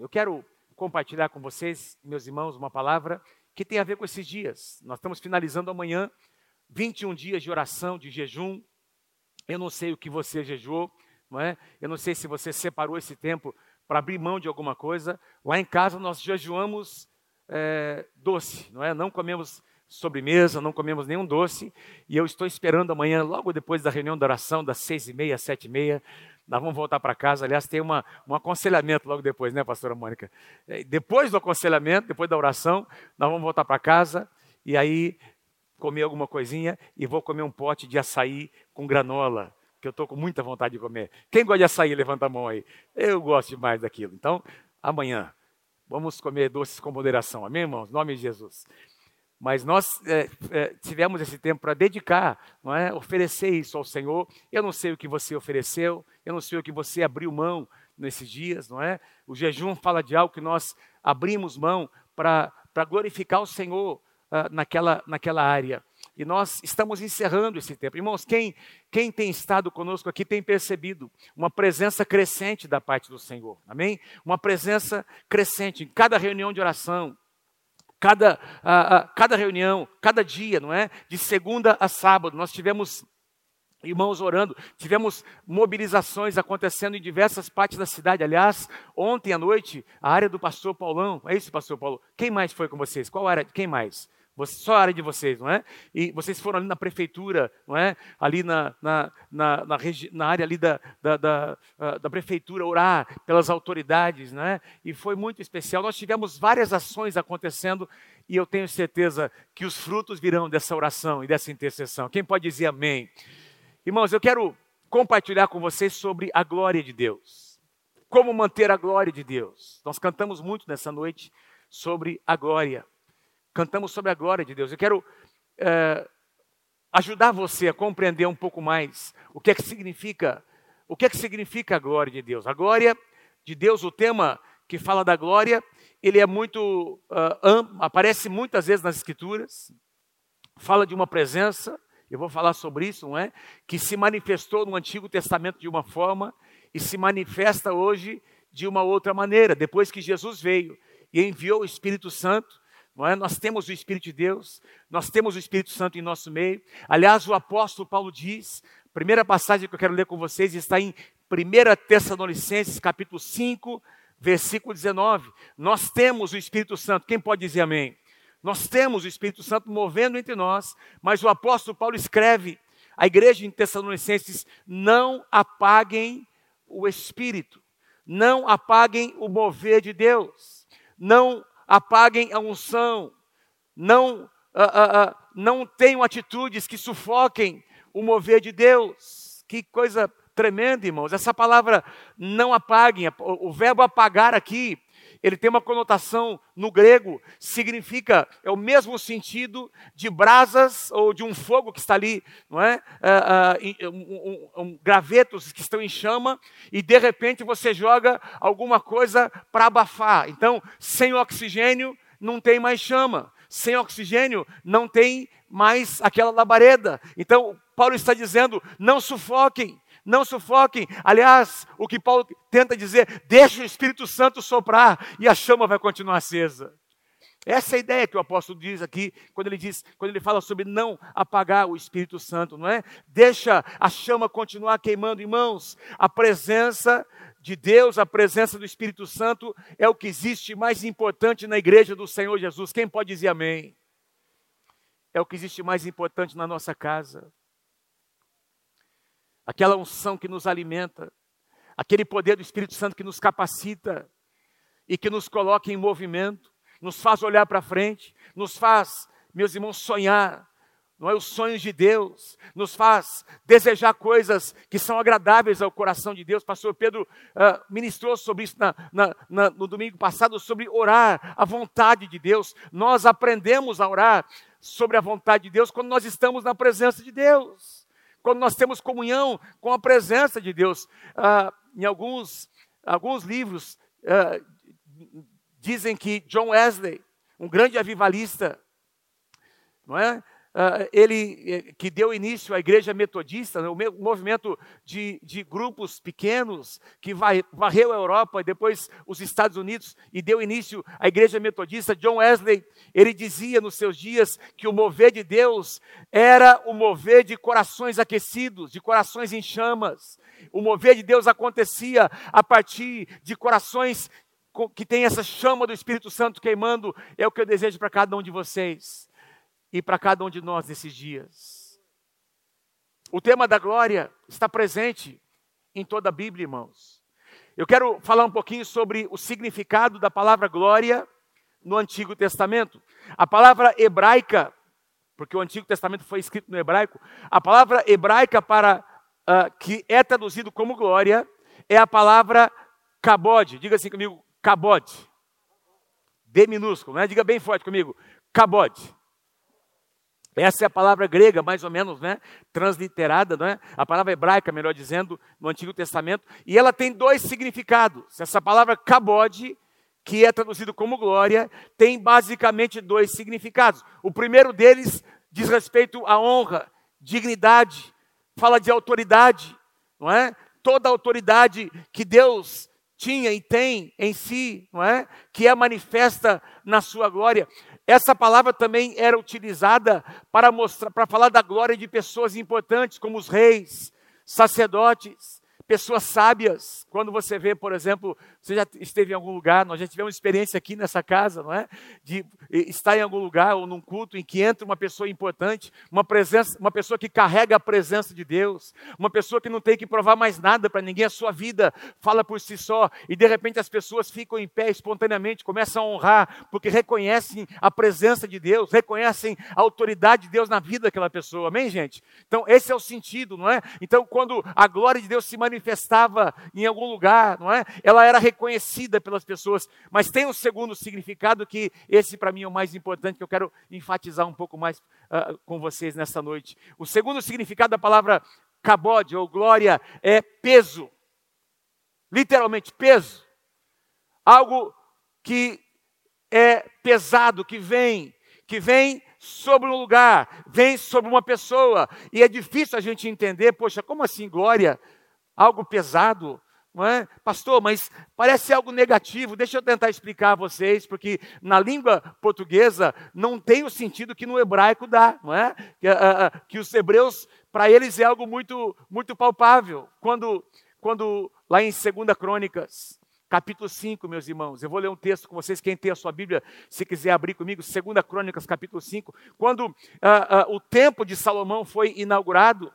Eu quero compartilhar com vocês, meus irmãos, uma palavra que tem a ver com esses dias. Nós estamos finalizando amanhã 21 dias de oração, de jejum. Eu não sei o que você jejuou, não é? Eu não sei se você separou esse tempo para abrir mão de alguma coisa. Lá em casa nós jejuamos é, doce, não é? Não comemos sobremesa, não comemos nenhum doce, e eu estou esperando amanhã, logo depois da reunião da oração, das seis e meia, sete e meia, nós vamos voltar para casa. Aliás, tem uma, um aconselhamento logo depois, né, pastora Mônica? É, depois do aconselhamento, depois da oração, nós vamos voltar para casa e aí comer alguma coisinha e vou comer um pote de açaí com granola, que eu estou com muita vontade de comer. Quem gosta de açaí, levanta a mão aí. Eu gosto demais daquilo. Então, amanhã, vamos comer doces com moderação. Amém, irmãos? Em nome de Jesus. Mas nós é, é, tivemos esse tempo para dedicar, não é? oferecer isso ao Senhor. Eu não sei o que você ofereceu, eu não sei o que você abriu mão nesses dias, não é? O jejum fala de algo que nós abrimos mão para glorificar o Senhor uh, naquela, naquela área. E nós estamos encerrando esse tempo. Irmãos, quem, quem tem estado conosco aqui tem percebido uma presença crescente da parte do Senhor. Amém? Uma presença crescente em cada reunião de oração, cada, a, a, cada reunião, cada dia, não é? De segunda a sábado, nós tivemos irmãos orando, tivemos mobilizações acontecendo em diversas partes da cidade. Aliás, ontem à noite, a área do pastor Paulão, é isso, pastor Paulo? Quem mais foi com vocês? Qual área? Quem mais? Só a área de vocês, não é? E vocês foram ali na prefeitura, não é? Ali na, na, na, na, na área ali da, da, da, ah, da, prefeitura, orar pelas autoridades, não é? E foi muito especial. Nós tivemos várias ações acontecendo e eu tenho certeza que os frutos virão dessa oração e dessa intercessão. Quem pode dizer amém? Irmãos, eu quero compartilhar com vocês sobre a glória de Deus. Como manter a glória de Deus. Nós cantamos muito nessa noite sobre a glória cantamos sobre a glória de Deus. Eu quero é, ajudar você a compreender um pouco mais o que é que significa, o que é que significa a glória de Deus. A glória de Deus, o tema que fala da glória, ele é muito uh, aparece muitas vezes nas escrituras. Fala de uma presença, eu vou falar sobre isso, não é? Que se manifestou no Antigo Testamento de uma forma e se manifesta hoje de uma outra maneira, depois que Jesus veio e enviou o Espírito Santo é? Nós temos o Espírito de Deus, nós temos o Espírito Santo em nosso meio. Aliás, o apóstolo Paulo diz, primeira passagem que eu quero ler com vocês está em 1 Tessalonicenses, capítulo 5, versículo 19. Nós temos o Espírito Santo, quem pode dizer amém? Nós temos o Espírito Santo movendo entre nós, mas o apóstolo Paulo escreve à igreja em Tessalonicenses: não apaguem o Espírito, não apaguem o mover de Deus, não apaguem a unção, não, uh, uh, uh, não tenham atitudes que sufoquem o mover de Deus. Que coisa tremenda, irmãos. Essa palavra não apaguem, o verbo apagar aqui, ele tem uma conotação no grego, significa, é o mesmo sentido de brasas ou de um fogo que está ali, não é? Uh, uh, um, um, um, gravetos que estão em chama e de repente você joga alguma coisa para abafar. Então, sem oxigênio não tem mais chama, sem oxigênio não tem mais aquela labareda. Então, Paulo está dizendo: não sufoquem, não sufoquem. Aliás, o que Paulo tenta dizer, deixa o Espírito Santo soprar e a chama vai continuar acesa. Essa é a ideia que o apóstolo diz aqui, quando ele diz, quando ele fala sobre não apagar o Espírito Santo, não é? Deixa a chama continuar queimando, irmãos. A presença de Deus, a presença do Espírito Santo é o que existe mais importante na igreja do Senhor Jesus. Quem pode dizer amém? É o que existe mais importante na nossa casa aquela unção que nos alimenta, aquele poder do Espírito Santo que nos capacita e que nos coloca em movimento, nos faz olhar para frente, nos faz, meus irmãos, sonhar, não é os sonhos de Deus, nos faz desejar coisas que são agradáveis ao coração de Deus. Pastor Pedro uh, ministrou sobre isso na, na, na, no domingo passado, sobre orar a vontade de Deus. Nós aprendemos a orar sobre a vontade de Deus quando nós estamos na presença de Deus quando nós temos comunhão com a presença de Deus. Ah, em alguns, alguns livros ah, dizem que John Wesley, um grande avivalista, não é? Uh, ele eh, que deu início à igreja metodista, né, o movimento de, de grupos pequenos que varreu a Europa e depois os Estados Unidos e deu início à igreja metodista, John Wesley, ele dizia nos seus dias que o mover de Deus era o mover de corações aquecidos, de corações em chamas. O mover de Deus acontecia a partir de corações que tem essa chama do Espírito Santo queimando, é o que eu desejo para cada um de vocês e para cada um de nós nesses dias. O tema da glória está presente em toda a Bíblia, irmãos. Eu quero falar um pouquinho sobre o significado da palavra glória no Antigo Testamento. A palavra hebraica, porque o Antigo Testamento foi escrito no hebraico, a palavra hebraica para uh, que é traduzido como glória é a palavra kabod. Diga assim comigo, kabod. D minúsculo, né? Diga bem forte comigo, kabod. Essa é a palavra grega, mais ou menos, né? Transliterada, não é? A palavra hebraica, melhor dizendo, no Antigo Testamento. E ela tem dois significados. Essa palavra kabod, que é traduzido como glória, tem basicamente dois significados. O primeiro deles diz respeito à honra, dignidade, fala de autoridade, não é? Toda a autoridade que Deus tinha e tem em si, não é? Que é manifesta na sua glória. Essa palavra também era utilizada para mostrar, para falar da glória de pessoas importantes, como os reis, sacerdotes, pessoas sábias. Quando você vê, por exemplo, você já esteve em algum lugar, nós já tivemos experiência aqui nessa casa, não é? De estar em algum lugar ou num culto em que entra uma pessoa importante, uma presença, uma pessoa que carrega a presença de Deus, uma pessoa que não tem que provar mais nada para ninguém, a sua vida fala por si só, e de repente as pessoas ficam em pé espontaneamente, começam a honrar, porque reconhecem a presença de Deus, reconhecem a autoridade de Deus na vida daquela pessoa. Amém, gente? Então, esse é o sentido, não é? Então, quando a glória de Deus se manifestava em algum lugar, não é? Ela era reconhecida pelas pessoas, mas tem um segundo significado que esse para mim é o mais importante, que eu quero enfatizar um pouco mais uh, com vocês nessa noite. O segundo significado da palavra cabode ou glória é peso. Literalmente peso. Algo que é pesado, que vem, que vem sobre um lugar, vem sobre uma pessoa. E é difícil a gente entender, poxa, como assim glória? Algo pesado, não é? Pastor, mas parece algo negativo. Deixa eu tentar explicar a vocês, porque na língua portuguesa não tem o sentido que no hebraico dá, não é? Que, uh, que os hebreus, para eles é algo muito, muito palpável. Quando, quando lá em 2 Crônicas, capítulo 5, meus irmãos, eu vou ler um texto com vocês, quem tem a sua Bíblia, se quiser abrir comigo, 2 Crônicas, capítulo 5, quando o templo de Salomão foi inaugurado,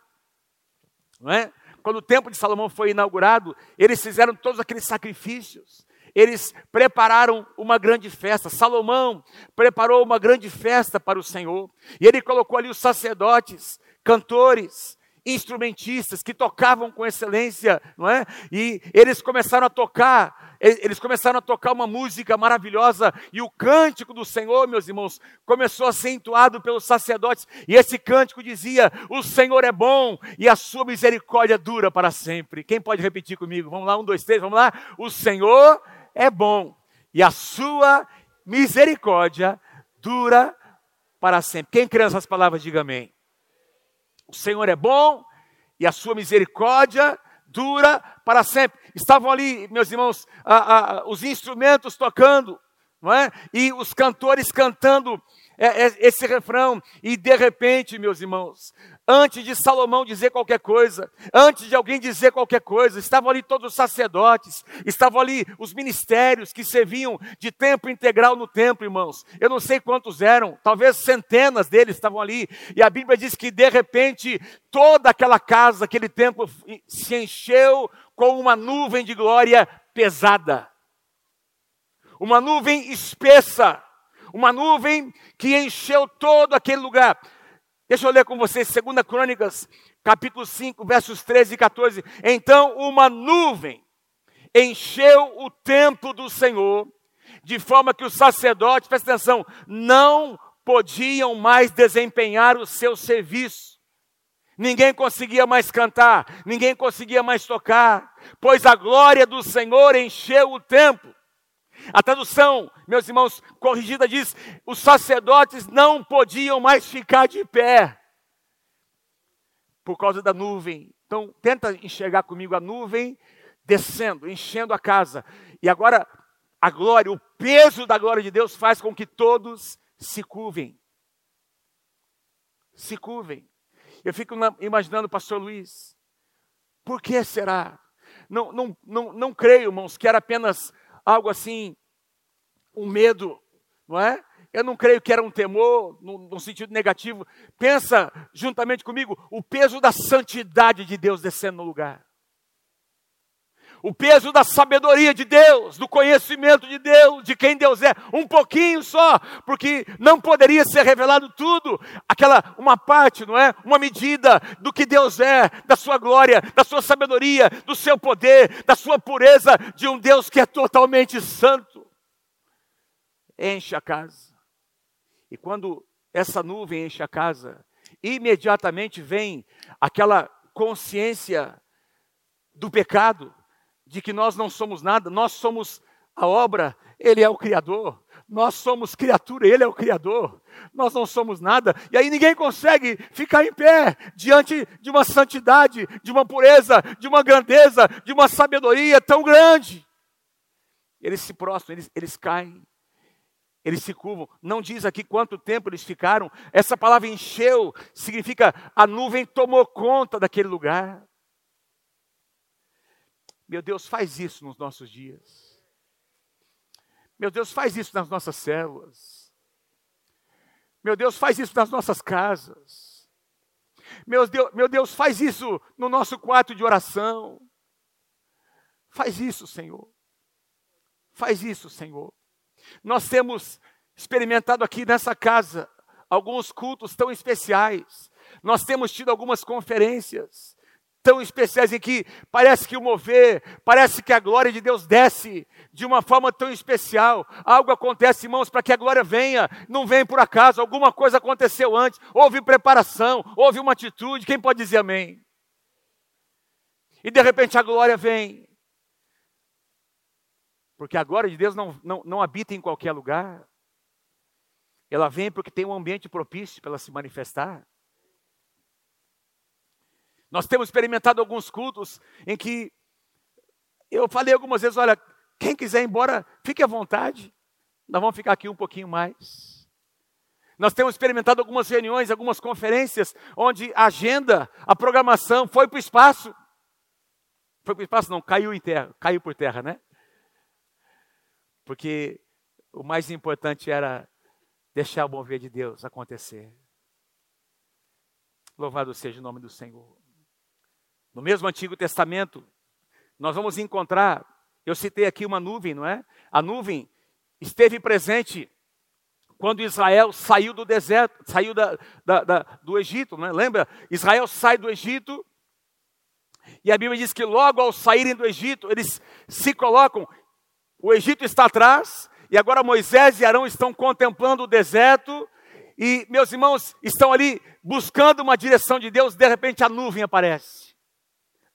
não é? Quando o templo de Salomão foi inaugurado, eles fizeram todos aqueles sacrifícios. Eles prepararam uma grande festa. Salomão preparou uma grande festa para o Senhor. E ele colocou ali os sacerdotes, cantores, instrumentistas que tocavam com excelência, não é? E eles começaram a tocar, eles começaram a tocar uma música maravilhosa e o cântico do Senhor, meus irmãos, começou a ser entoado pelos sacerdotes e esse cântico dizia: "O Senhor é bom e a sua misericórdia dura para sempre". Quem pode repetir comigo? Vamos lá, um, dois, três, vamos lá. O Senhor é bom e a sua misericórdia dura para sempre. Quem crê nessas palavras, diga amém. O Senhor é bom e a sua misericórdia dura para sempre. Estavam ali, meus irmãos, os instrumentos tocando, não é? E os cantores cantando é, é, esse refrão. E de repente, meus irmãos, antes de Salomão dizer qualquer coisa, antes de alguém dizer qualquer coisa, estavam ali todos os sacerdotes, estavam ali os ministérios que serviam de tempo integral no templo, irmãos. Eu não sei quantos eram, talvez centenas deles estavam ali. E a Bíblia diz que de repente toda aquela casa, aquele templo se encheu com uma nuvem de glória pesada. Uma nuvem espessa uma nuvem que encheu todo aquele lugar. Deixa eu ler com vocês, 2 Crônicas, capítulo 5, versos 13 e 14. Então, uma nuvem encheu o templo do Senhor, de forma que os sacerdotes, presta atenção, não podiam mais desempenhar o seu serviço. Ninguém conseguia mais cantar, ninguém conseguia mais tocar, pois a glória do Senhor encheu o templo. A tradução, meus irmãos, corrigida diz: os sacerdotes não podiam mais ficar de pé por causa da nuvem. Então, tenta enxergar comigo a nuvem descendo, enchendo a casa. E agora, a glória, o peso da glória de Deus faz com que todos se curvem. Se curvem. Eu fico imaginando pastor Luiz. Por que será? Não, não, não, não creio, irmãos, que era apenas algo assim, um medo, não é? Eu não creio que era um temor, no, sentido negativo. Pensa juntamente comigo o peso da santidade de Deus descendo no lugar. O peso da sabedoria de Deus, do conhecimento de Deus, de quem Deus é, um pouquinho só, porque não poderia ser revelado tudo, aquela uma parte, não é? Uma medida do que Deus é, da sua glória, da sua sabedoria, do seu poder, da sua pureza, de um Deus que é totalmente santo. Enche a casa. E quando essa nuvem enche a casa, imediatamente vem aquela consciência do pecado, de que nós não somos nada, nós somos a obra, Ele é o Criador, nós somos criatura, Ele é o Criador, nós não somos nada, e aí ninguém consegue ficar em pé diante de uma santidade, de uma pureza, de uma grandeza, de uma sabedoria tão grande. Eles se prostram, eles, eles caem eles se curvam. Não diz aqui quanto tempo eles ficaram. Essa palavra encheu significa a nuvem tomou conta daquele lugar. Meu Deus, faz isso nos nossos dias. Meu Deus, faz isso nas nossas células. Meu Deus, faz isso nas nossas casas. Meu Deus, meu Deus, faz isso no nosso quarto de oração. Faz isso, Senhor. Faz isso, Senhor. Nós temos experimentado aqui nessa casa alguns cultos tão especiais. Nós temos tido algumas conferências tão especiais em que parece que o mover, parece que a glória de Deus desce de uma forma tão especial. Algo acontece, irmãos, para que a glória venha. Não vem por acaso, alguma coisa aconteceu antes. Houve preparação, houve uma atitude. Quem pode dizer amém? E de repente a glória vem. Porque a glória de Deus não, não, não habita em qualquer lugar. Ela vem porque tem um ambiente propício para ela se manifestar. Nós temos experimentado alguns cultos em que eu falei algumas vezes: olha, quem quiser ir embora, fique à vontade. Nós vamos ficar aqui um pouquinho mais. Nós temos experimentado algumas reuniões, algumas conferências, onde a agenda, a programação foi para o espaço. Foi para o espaço, não, caiu em terra, caiu por terra, né? porque o mais importante era deixar o mover de Deus acontecer. Louvado seja o nome do Senhor. No mesmo Antigo Testamento, nós vamos encontrar, eu citei aqui uma nuvem, não é? A nuvem esteve presente quando Israel saiu do deserto, saiu da, da, da, do Egito, não é? lembra? Israel sai do Egito, e a Bíblia diz que logo ao saírem do Egito, eles se colocam o Egito está atrás, e agora Moisés e Arão estão contemplando o deserto, e meus irmãos estão ali buscando uma direção de Deus, de repente a nuvem aparece.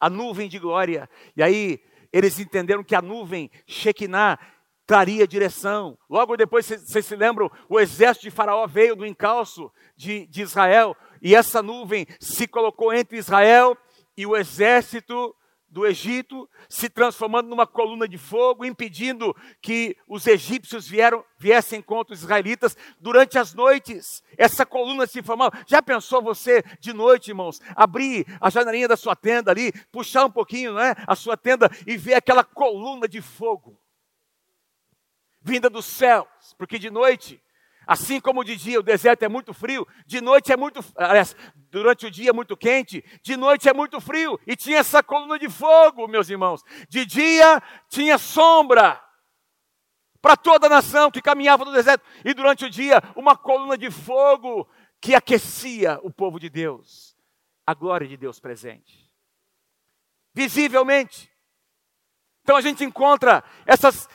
A nuvem de glória. E aí eles entenderam que a nuvem, Shekinah, traria direção. Logo depois, vocês se lembram, o exército de Faraó veio do encalço de, de Israel, e essa nuvem se colocou entre Israel e o exército do Egito, se transformando numa coluna de fogo, impedindo que os egípcios vieram, viessem contra os israelitas durante as noites. Essa coluna se formava. Já pensou você de noite, irmãos, abrir a janelinha da sua tenda ali, puxar um pouquinho, né, a sua tenda e ver aquela coluna de fogo vinda dos céus, porque de noite Assim como de dia o deserto é muito frio, de noite é muito, aliás, durante o dia é muito quente, de noite é muito frio, e tinha essa coluna de fogo, meus irmãos. De dia tinha sombra para toda a nação que caminhava no deserto, e durante o dia uma coluna de fogo que aquecia o povo de Deus. A glória de Deus presente. Visivelmente. Então a gente encontra essas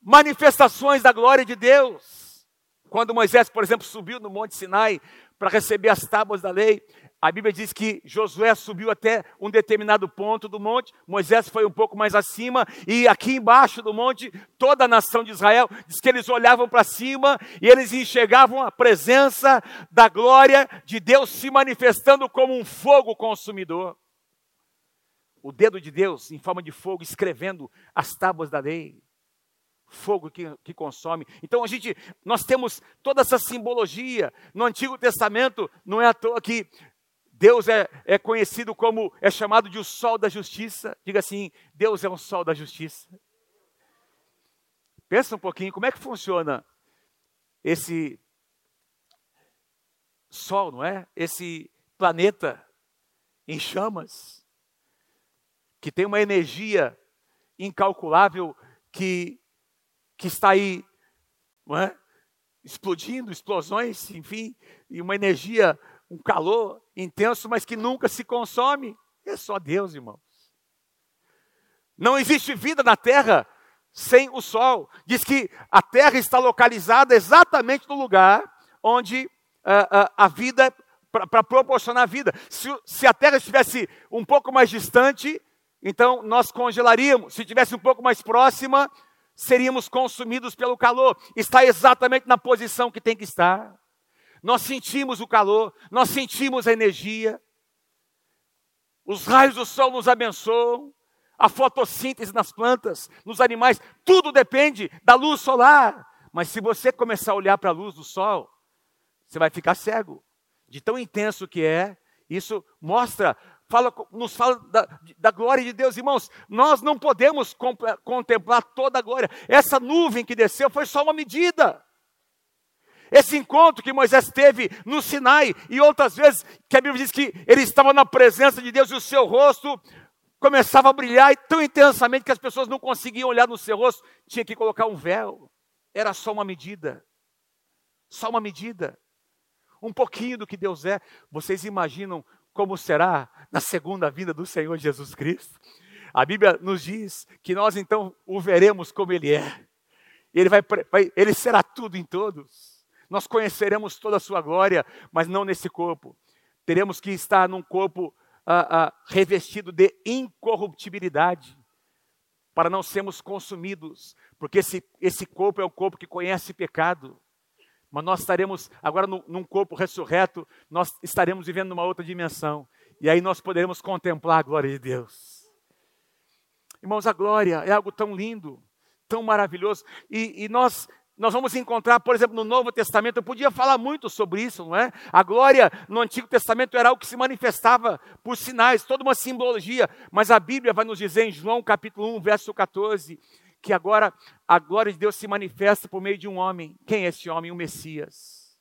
manifestações da glória de Deus quando Moisés, por exemplo, subiu no Monte Sinai para receber as tábuas da lei, a Bíblia diz que Josué subiu até um determinado ponto do monte, Moisés foi um pouco mais acima, e aqui embaixo do monte, toda a nação de Israel, diz que eles olhavam para cima e eles enxergavam a presença da glória de Deus se manifestando como um fogo consumidor. O dedo de Deus em forma de fogo escrevendo as tábuas da lei fogo que, que consome. Então a gente, nós temos toda essa simbologia no Antigo Testamento. Não é à toa que Deus é, é conhecido como, é chamado de o sol da justiça. Diga assim: Deus é um sol da justiça. Pensa um pouquinho, como é que funciona esse sol, não é? Esse planeta em chamas, que tem uma energia incalculável que, que está aí, é? Explodindo, explosões, enfim, e uma energia um calor intenso, mas que nunca se consome. É só Deus, irmãos. Não existe vida na terra sem o sol. Diz que a terra está localizada exatamente no lugar onde uh, uh, a vida, para proporcionar a vida. Se, se a terra estivesse um pouco mais distante, então nós congelaríamos. Se estivesse um pouco mais próxima, seríamos consumidos pelo calor. Está exatamente na posição que tem que estar. Nós sentimos o calor, nós sentimos a energia. Os raios do sol nos abençoam, a fotossíntese nas plantas, nos animais, tudo depende da luz solar. Mas se você começar a olhar para a luz do sol, você vai ficar cego. De tão intenso que é, isso mostra, fala, nos fala da, da glória de Deus. Irmãos, nós não podemos contemplar toda a glória. Essa nuvem que desceu foi só uma medida. Esse encontro que Moisés teve no Sinai e outras vezes que a Bíblia diz que ele estava na presença de Deus e o seu rosto começava a brilhar tão intensamente que as pessoas não conseguiam olhar no seu rosto, tinha que colocar um véu. Era só uma medida. Só uma medida. Um pouquinho do que Deus é. Vocês imaginam como será na segunda vinda do Senhor Jesus Cristo? A Bíblia nos diz que nós então o veremos como ele é. Ele vai, vai ele será tudo em todos. Nós conheceremos toda a sua glória, mas não nesse corpo. Teremos que estar num corpo ah, ah, revestido de incorruptibilidade, para não sermos consumidos, porque esse, esse corpo é o corpo que conhece pecado. Mas nós estaremos agora num, num corpo ressurreto, nós estaremos vivendo numa outra dimensão. E aí nós poderemos contemplar a glória de Deus. Irmãos, a glória é algo tão lindo, tão maravilhoso. E, e nós nós vamos encontrar, por exemplo, no Novo Testamento, eu podia falar muito sobre isso, não é? A glória no Antigo Testamento era algo que se manifestava por sinais, toda uma simbologia, mas a Bíblia vai nos dizer em João capítulo 1, verso 14, que agora a glória de Deus se manifesta por meio de um homem. Quem é esse homem? O Messias.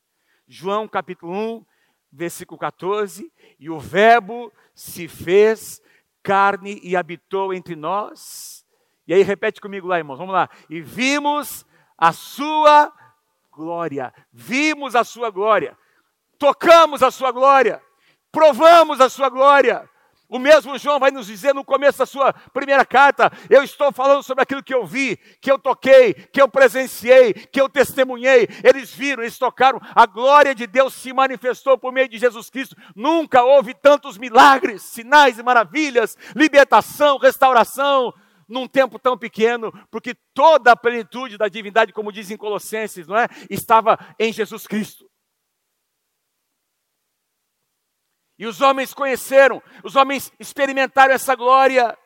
João capítulo 1, versículo 14, e o Verbo se fez carne e habitou entre nós. E aí repete comigo lá, irmãos, vamos lá. E vimos a sua glória. Vimos a sua glória. Tocamos a sua glória. Provamos a sua glória. O mesmo João vai nos dizer no começo da sua primeira carta: eu estou falando sobre aquilo que eu vi, que eu toquei, que eu presenciei, que eu testemunhei. Eles viram, eles tocaram, a glória de Deus se manifestou por meio de Jesus Cristo. Nunca houve tantos milagres, sinais e maravilhas, libertação, restauração, num tempo tão pequeno, porque toda a plenitude da divindade, como diz em Colossenses, não é? Estava em Jesus Cristo. E os homens conheceram, os homens experimentaram essa glória.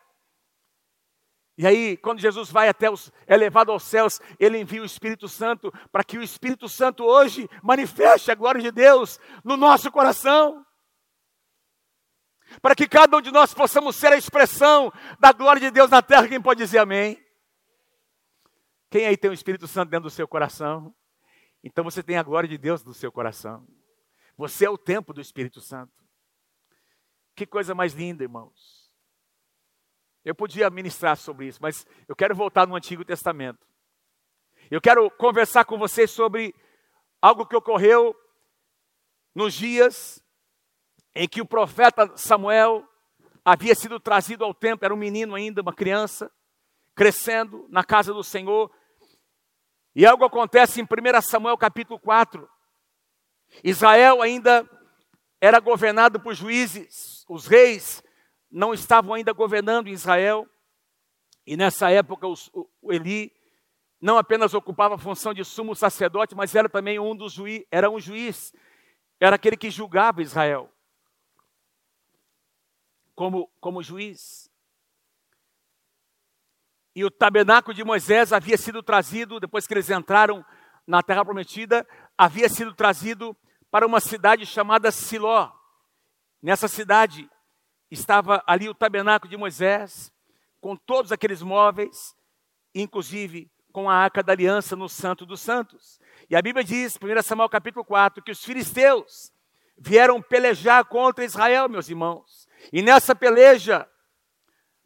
E aí, quando Jesus vai até os, é levado aos céus, ele envia o Espírito Santo para que o Espírito Santo hoje manifeste a glória de Deus no nosso coração para que cada um de nós possamos ser a expressão da glória de Deus na terra. Quem pode dizer amém? Quem aí tem o Espírito Santo dentro do seu coração? Então você tem a glória de Deus no seu coração. Você é o templo do Espírito Santo. Que coisa mais linda, irmãos. Eu podia ministrar sobre isso, mas eu quero voltar no Antigo Testamento. Eu quero conversar com vocês sobre algo que ocorreu nos dias em que o profeta Samuel havia sido trazido ao templo, era um menino ainda, uma criança, crescendo na casa do Senhor. E algo acontece em 1 Samuel capítulo 4. Israel ainda era governado por juízes, os reis não estavam ainda governando Israel, e nessa época o Eli não apenas ocupava a função de sumo sacerdote, mas era também um dos juízes, era um juiz, era aquele que julgava Israel como, como juiz. E o tabernáculo de Moisés havia sido trazido, depois que eles entraram na terra prometida, havia sido trazido para uma cidade chamada Siló. Nessa cidade estava ali o tabernáculo de Moisés, com todos aqueles móveis, inclusive com a arca da aliança no Santo dos Santos. E a Bíblia diz, 1 Samuel capítulo 4, que os filisteus vieram pelejar contra Israel, meus irmãos. E nessa peleja,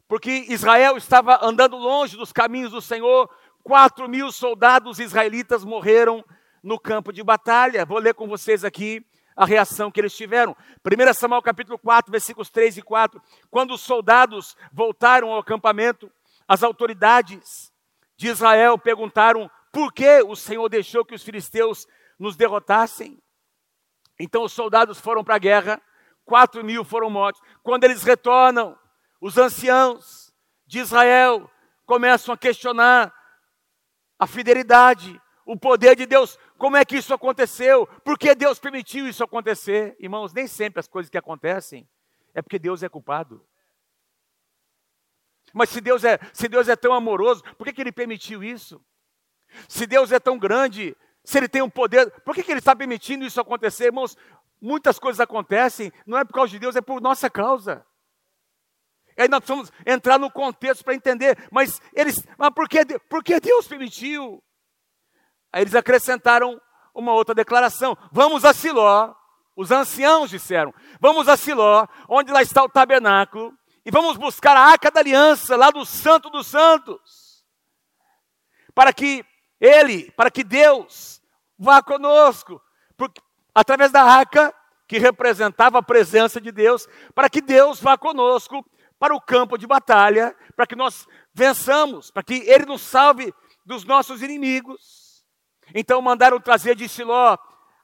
porque Israel estava andando longe dos caminhos do Senhor, quatro mil soldados israelitas morreram no campo de batalha. Vou ler com vocês aqui a reação que eles tiveram. 1 Samuel capítulo 4, versículos 3 e 4. Quando os soldados voltaram ao acampamento, as autoridades de Israel perguntaram por que o Senhor deixou que os filisteus nos derrotassem. Então os soldados foram para a guerra, quatro mil foram mortos. Quando eles retornam, os anciãos de Israel começam a questionar a fidelidade, o poder de Deus. Como é que isso aconteceu? Por que Deus permitiu isso acontecer? Irmãos, nem sempre as coisas que acontecem é porque Deus é culpado. Mas se Deus é, se Deus é tão amoroso, por que, que Ele permitiu isso? Se Deus é tão grande, se Ele tem um poder, por que, que Ele está permitindo isso acontecer? Irmãos, muitas coisas acontecem, não é por causa de Deus, é por nossa causa. Aí nós precisamos entrar no contexto para entender, mas eles, mas por que, por que Deus permitiu? Aí eles acrescentaram uma outra declaração: vamos a Siló, os anciãos disseram, vamos a Siló, onde lá está o tabernáculo, e vamos buscar a arca da aliança lá do Santo dos Santos, para que Ele, para que Deus vá conosco, porque, através da arca, que representava a presença de Deus, para que Deus vá conosco para o campo de batalha, para que nós vençamos, para que Ele nos salve dos nossos inimigos. Então mandaram trazer de Siló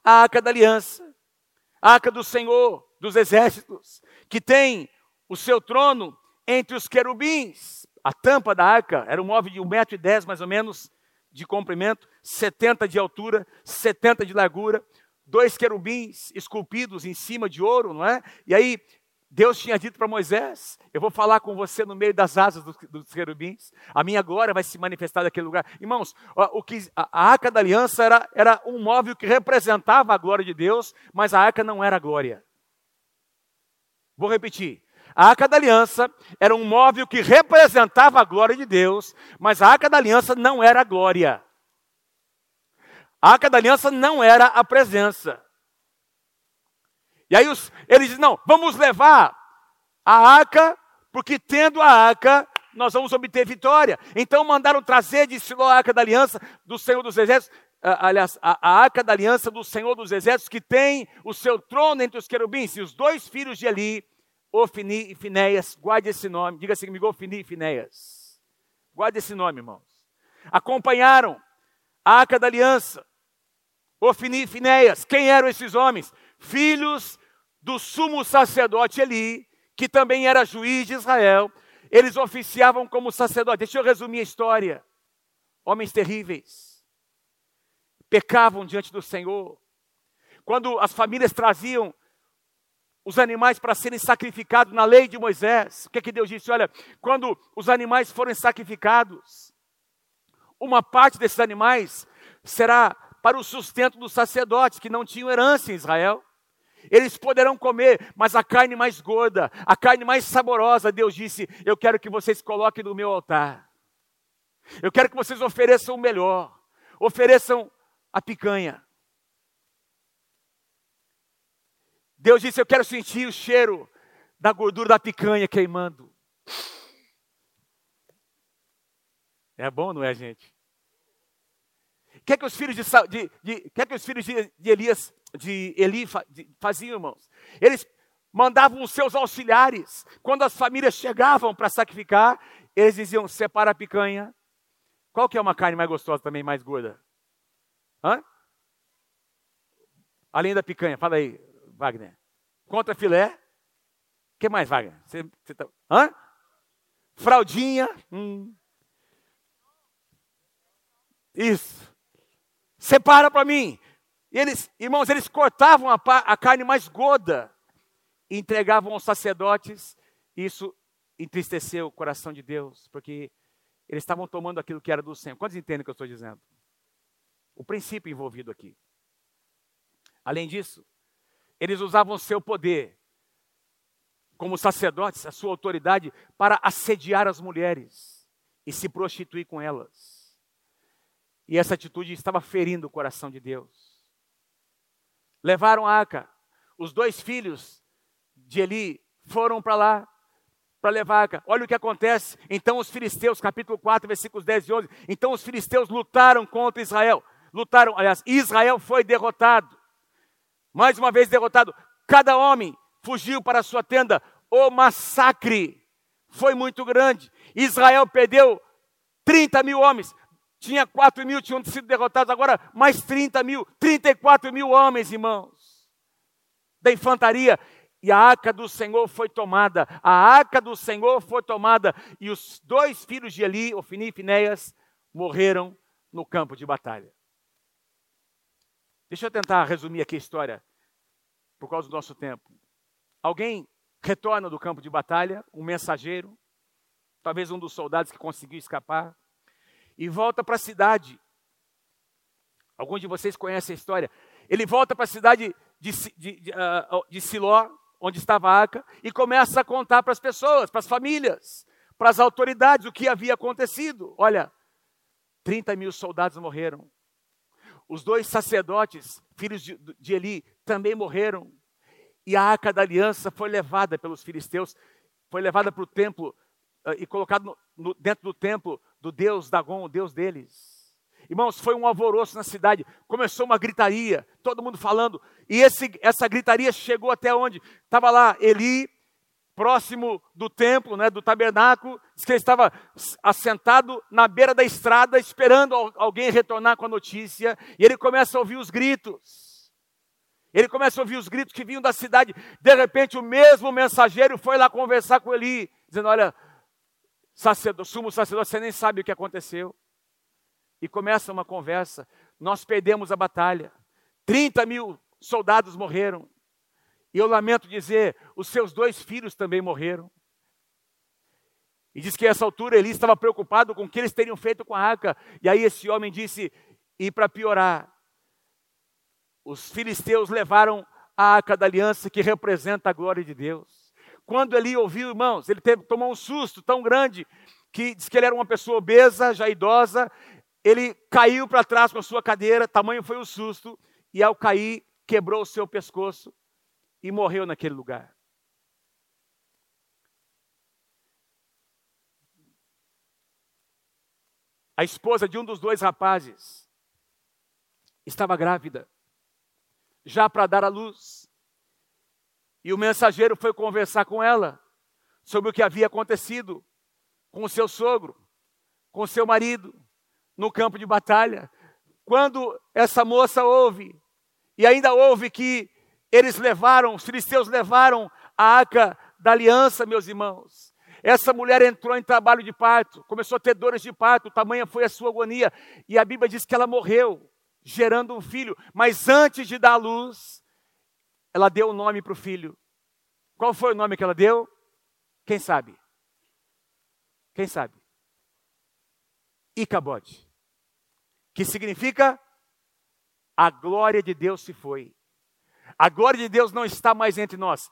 a arca da aliança, a arca do Senhor dos exércitos, que tem o seu trono entre os querubins. A tampa da arca era um móvel de 1,10m mais ou menos de comprimento, 70 de altura, 70 de largura, dois querubins esculpidos em cima de ouro, não é? E aí Deus tinha dito para Moisés: Eu vou falar com você no meio das asas dos, dos, querubins, a minha glória vai se manifestar naquele lugar. Irmãos, o que, a, arca da aliança era, era um móvel que representava a glória de Deus, mas a arca não era glória. Vou repetir: a arca da aliança era um móvel que representava a glória de Deus, mas a arca da aliança não era a glória. A arca da aliança não era a presença. E aí os, eles dizem: não, vamos levar a arca, porque tendo a arca, nós vamos obter vitória. Então mandaram trazer de Siló a arca da aliança do Senhor dos Exércitos, aliás, a, a, arca da aliança do Senhor dos Exércitos, que tem o seu trono entre os querubins, e os dois filhos de Eli, Ofni e Finéias, guarde esse nome, diga assim comigo, Ofni e Finéias. Guarde esse nome, irmãos. Acompanharam a Arca da Aliança, Ofni e Finéias. Quem eram esses homens? Filhos do sumo sacerdote Eli, que também era juiz de Israel. Eles oficiavam como sacerdote. Deixa eu resumir a história. Homens terríveis. Pecavam diante do Senhor. Quando as famílias traziam os animais para serem sacrificados na lei de Moisés. O que, é que Deus disse? Olha, quando os animais forem sacrificados, uma parte desses animais será para o sustento dos sacerdotes que não tinham herança em Israel. Eles poderão comer, mas a carne mais gorda, a carne mais saborosa, Deus disse: Eu quero que vocês coloquem no meu altar. Eu quero que vocês ofereçam o melhor. Ofereçam a picanha. Deus disse: Eu quero sentir o cheiro da gordura da picanha queimando. É bom, não é, gente? O que os filhos de, de, de, que é que os filhos de, de Elias, de Eli faziam, irmãos? Eles mandavam os seus auxiliares. Quando as famílias chegavam para sacrificar, eles diziam: separa a picanha. Qual que é uma carne mais gostosa também, mais gorda? Hã? Além da picanha, fala aí. Wagner? contra filé. O que mais, Wagner? Você, tá... Hã? Fraldinha. Hum. Isso. Separa para mim. E eles, irmãos, eles cortavam a, a carne mais gorda e entregavam aos sacerdotes. Isso entristeceu o coração de Deus, porque eles estavam tomando aquilo que era do Senhor. Quantos entendem o que eu estou dizendo? O princípio envolvido aqui. Além disso, eles usavam seu poder como sacerdotes, a sua autoridade, para assediar as mulheres e se prostituir com elas. E essa atitude estava ferindo o coração de Deus. Levaram a Aca. Os dois filhos de Eli foram para lá para levar Aca. Olha o que acontece. Então os filisteus, capítulo 4, versículos 10 e 11. Então os filisteus lutaram contra Israel. Lutaram, aliás, Israel foi derrotado. Mais uma vez derrotado. Cada homem fugiu para a sua tenda. O massacre foi muito grande. Israel perdeu 30 mil homens. Tinha 4 mil, tinham sido derrotados, agora mais 30 mil, 34 mil homens, irmãos, da infantaria. E a arca do Senhor foi tomada, a arca do Senhor foi tomada, e os dois filhos de Eli, Ofini e Finéias, morreram no campo de batalha. Deixa eu tentar resumir aqui a história, por causa do nosso tempo. Alguém retorna do campo de batalha, um mensageiro, talvez um dos soldados que conseguiu escapar, e volta para a cidade. Alguns de vocês conhecem a história. Ele volta para a cidade de, de, de, uh, de Siló, onde estava a arca, e começa a contar para as pessoas, para as famílias, para as autoridades o que havia acontecido. Olha, 30 mil soldados morreram, os dois sacerdotes, filhos de, de Eli, também morreram. E a arca da aliança foi levada pelos filisteus, foi levada para o templo uh, e colocada dentro do templo do deus Dagon, o deus deles. Irmãos, foi um alvoroço na cidade, começou uma gritaria, todo mundo falando, e esse, essa gritaria chegou até onde? Estava lá Eli, próximo do templo, né, do tabernáculo, diz que ele estava assentado na beira da estrada, esperando alguém retornar com a notícia, e ele começa a ouvir os gritos. Ele começa a ouvir os gritos que vinham da cidade. De repente, o mesmo mensageiro foi lá conversar com ele, dizendo: Olha, sacerdote, sumo sacerdote, você nem sabe o que aconteceu. E começa uma conversa. Nós perdemos a batalha. 30 mil soldados morreram. E eu lamento dizer, os seus dois filhos também morreram. E diz que a essa altura Eli estava preocupado com o que eles teriam feito com a arca. E aí esse homem disse: e para piorar, os filisteus levaram a arca da aliança que representa a glória de Deus. Quando Eli ouviu, irmãos, ele teve, tomou um susto tão grande que diz que ele era uma pessoa obesa, já idosa. Ele caiu para trás com a sua cadeira, tamanho foi o susto, e ao cair, quebrou o seu pescoço e morreu naquele lugar. A esposa de um dos dois rapazes estava grávida, já para dar à luz. E o mensageiro foi conversar com ela sobre o que havia acontecido com o seu sogro, com o seu marido, no campo de batalha. Quando essa moça ouve, e ainda ouve que eles levaram, os filisteus levaram a arca da aliança, meus irmãos. Essa mulher entrou em trabalho de parto, começou a ter dores de parto, tamanha foi a sua agonia, e a Bíblia diz que ela morreu, gerando um filho, mas antes de dar a luz, ela deu o um nome para o filho. Qual foi o nome que ela deu? Quem sabe? Quem sabe? Icabode, que significa a glória de Deus se foi. A glória de Deus não está mais entre nós.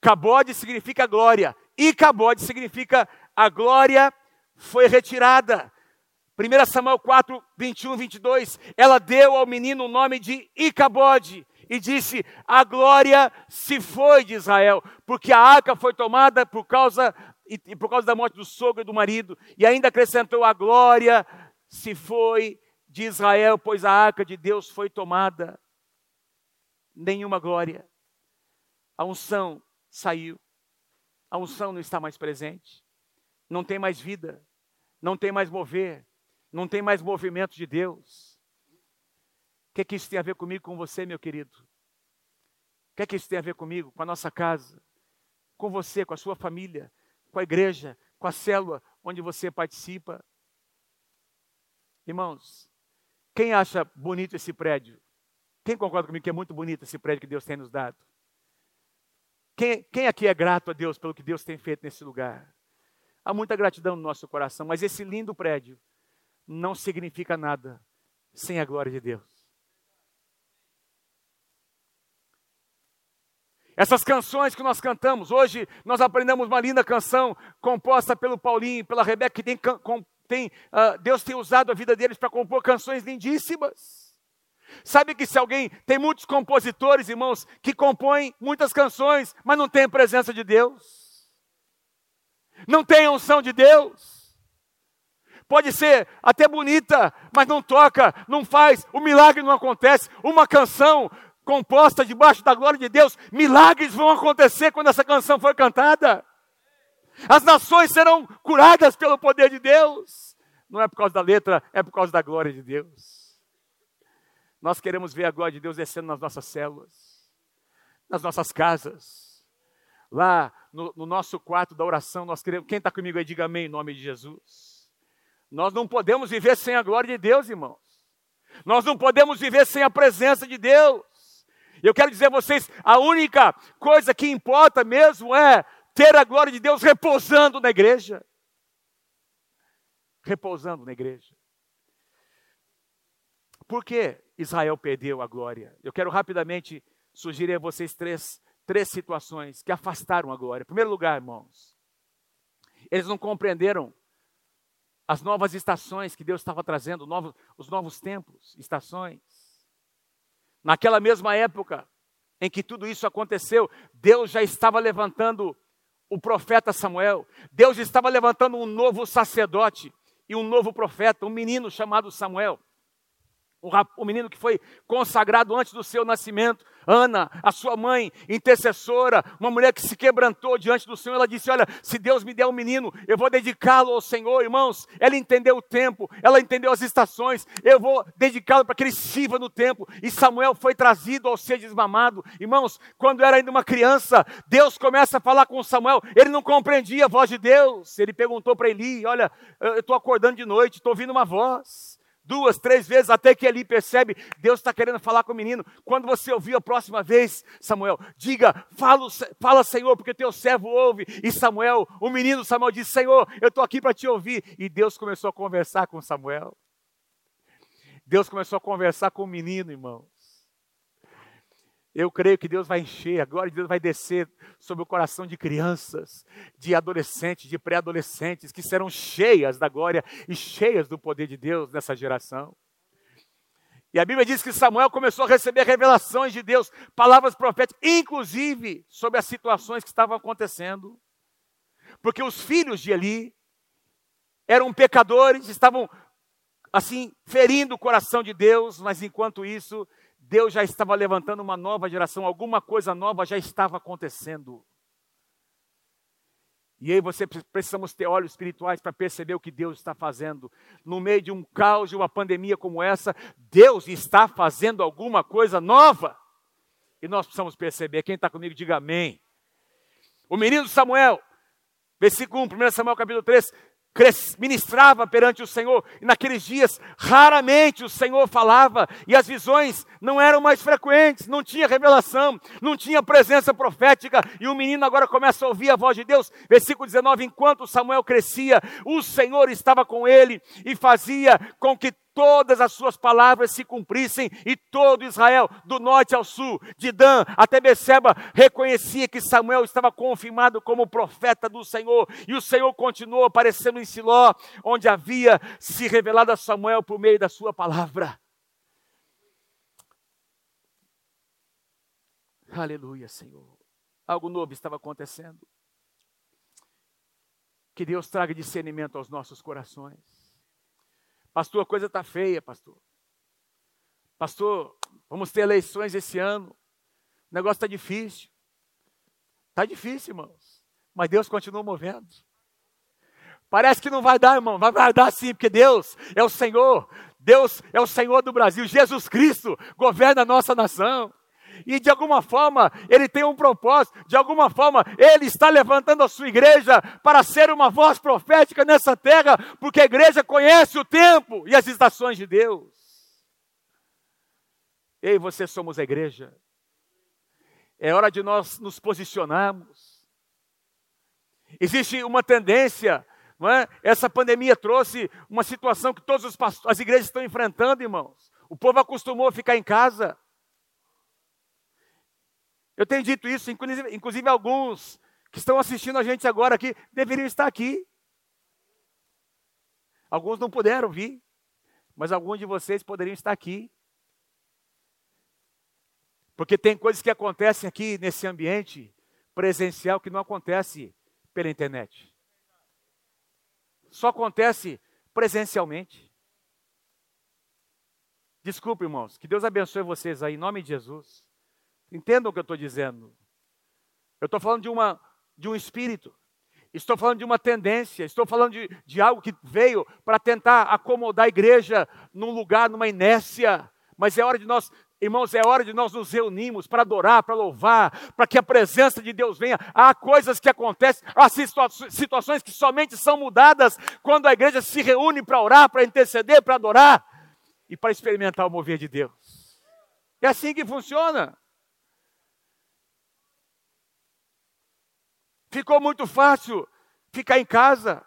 Cabode significa glória. Cabode significa a glória foi retirada. 1 Samuel 4, 21, 22. Ela deu ao menino o nome de Icabode e disse: A glória se foi de Israel, porque a arca foi tomada por causa, e por causa da morte do sogro e do marido. E ainda acrescentou: A glória se foi de Israel, pois a arca de Deus foi tomada nenhuma glória. A unção saiu. A unção não está mais presente. Não tem mais vida. Não tem mais mover. Não tem mais movimento de Deus. O que, é que isso tem a ver comigo, com você, meu querido? que é que isso tem a ver comigo, com a nossa casa, com você, com a sua família, com a igreja, com a célula onde você participa? Irmãos, quem acha bonito esse prédio? Quem concorda comigo que é muito bonito esse prédio que Deus tem nos dado? Quem, quem aqui é grato a Deus pelo que Deus tem feito nesse lugar? Há muita gratidão no nosso coração, mas esse lindo prédio não significa nada sem a glória de Deus. Essas canções que nós cantamos, hoje nós aprendemos uma linda canção composta pelo Paulinho, pela Rebeca, que tem, tem uh, Deus tem usado a vida deles para compor canções lindíssimas. Sabe que se alguém tem muitos compositores, irmãos, que compõem muitas canções, mas não tem a presença de Deus, não tem a unção de Deus. Pode ser até bonita, mas não toca, não faz, o milagre não acontece. Uma canção composta debaixo da glória de Deus, milagres vão acontecer quando essa canção for cantada. As nações serão curadas pelo poder de Deus. Não é por causa da letra, é por causa da glória de Deus. Nós queremos ver a glória de Deus descendo nas nossas células, nas nossas casas, lá no, no nosso quarto da oração. Nós queremos. Quem está comigo aí, diga amém em nome de Jesus. Nós não podemos viver sem a glória de Deus, irmãos. Nós não podemos viver sem a presença de Deus. Eu quero dizer a vocês: a única coisa que importa mesmo é ter a glória de Deus repousando na igreja. Repousando na igreja. Por que Israel perdeu a glória? Eu quero rapidamente sugerir a vocês três, três situações que afastaram a glória. Em primeiro lugar, irmãos, eles não compreenderam as novas estações que Deus estava trazendo, novos, os novos tempos, estações. Naquela mesma época em que tudo isso aconteceu, Deus já estava levantando o profeta Samuel, Deus estava levantando um novo sacerdote e um novo profeta, um menino chamado Samuel o menino que foi consagrado antes do seu nascimento, Ana, a sua mãe, intercessora, uma mulher que se quebrantou diante do Senhor, ela disse: Olha, se Deus me der um menino, eu vou dedicá-lo ao Senhor, irmãos. Ela entendeu o tempo, ela entendeu as estações, eu vou dedicá-lo para que ele sirva no tempo. E Samuel foi trazido ao ser desmamado, irmãos. Quando era ainda uma criança, Deus começa a falar com Samuel, ele não compreendia a voz de Deus. Ele perguntou para Eli: Olha, eu estou acordando de noite, estou ouvindo uma voz duas, três vezes, até que ele percebe, Deus está querendo falar com o menino. Quando você ouvir a próxima vez, Samuel, diga, fala, fala Senhor, porque teu servo ouve. E Samuel, o menino Samuel disse, Senhor, eu estou aqui para te ouvir. E Deus começou a conversar com Samuel. Deus começou a conversar com o menino, irmão. Eu creio que Deus vai encher, a glória de Deus vai descer sobre o coração de crianças, de adolescentes, de pré-adolescentes, que serão cheias da glória e cheias do poder de Deus nessa geração. E a Bíblia diz que Samuel começou a receber revelações de Deus, palavras proféticas, inclusive sobre as situações que estavam acontecendo. Porque os filhos de Eli eram pecadores, estavam assim ferindo o coração de Deus, mas enquanto isso, Deus já estava levantando uma nova geração, alguma coisa nova já estava acontecendo. E aí você precisamos ter olhos espirituais para perceber o que Deus está fazendo. No meio de um caos, de uma pandemia como essa, Deus está fazendo alguma coisa nova. E nós precisamos perceber. Quem está comigo, diga amém. O menino Samuel, versículo 1, 1 Samuel capítulo 3, ministrava perante o Senhor, e naqueles dias raramente o Senhor falava, e as visões não eram mais frequentes, não tinha revelação, não tinha presença profética, e o menino agora começa a ouvir a voz de Deus. Versículo 19: enquanto Samuel crescia, o Senhor estava com ele e fazia com que todas as suas palavras se cumprissem e todo Israel, do norte ao sul, de Dan até Beceba, reconhecia que Samuel estava confirmado como profeta do Senhor. E o Senhor continuou aparecendo em Siló, onde havia se revelado a Samuel por meio da sua palavra. Aleluia, Senhor. Algo novo estava acontecendo. Que Deus traga discernimento aos nossos corações. Pastor, a coisa está feia, pastor. Pastor, vamos ter eleições esse ano. O negócio está difícil. Está difícil, irmãos. Mas Deus continua movendo. Parece que não vai dar, irmão. Vai, vai dar sim, porque Deus é o Senhor. Deus é o Senhor do Brasil. Jesus Cristo governa a nossa nação. E de alguma forma ele tem um propósito, de alguma forma ele está levantando a sua igreja para ser uma voz profética nessa terra, porque a igreja conhece o tempo e as estações de Deus. Eu e você somos a igreja. É hora de nós nos posicionarmos. Existe uma tendência, não é? Essa pandemia trouxe uma situação que todas as igrejas estão enfrentando, irmãos. O povo acostumou a ficar em casa. Eu tenho dito isso, inclusive, inclusive alguns que estão assistindo a gente agora aqui deveriam estar aqui. Alguns não puderam vir, mas alguns de vocês poderiam estar aqui. Porque tem coisas que acontecem aqui nesse ambiente presencial que não acontece pela internet. Só acontece presencialmente. Desculpe, irmãos, que Deus abençoe vocês aí, em nome de Jesus. Entendam o que eu estou dizendo. Eu estou falando de, uma, de um espírito, estou falando de uma tendência, estou falando de, de algo que veio para tentar acomodar a igreja num lugar, numa inércia. Mas é hora de nós Irmãos, é hora de nós nos reunirmos para adorar, para louvar, para que a presença de Deus venha. Há coisas que acontecem, há situações que somente são mudadas quando a igreja se reúne para orar, para interceder, para adorar e para experimentar o mover de Deus. É assim que funciona. Ficou muito fácil ficar em casa.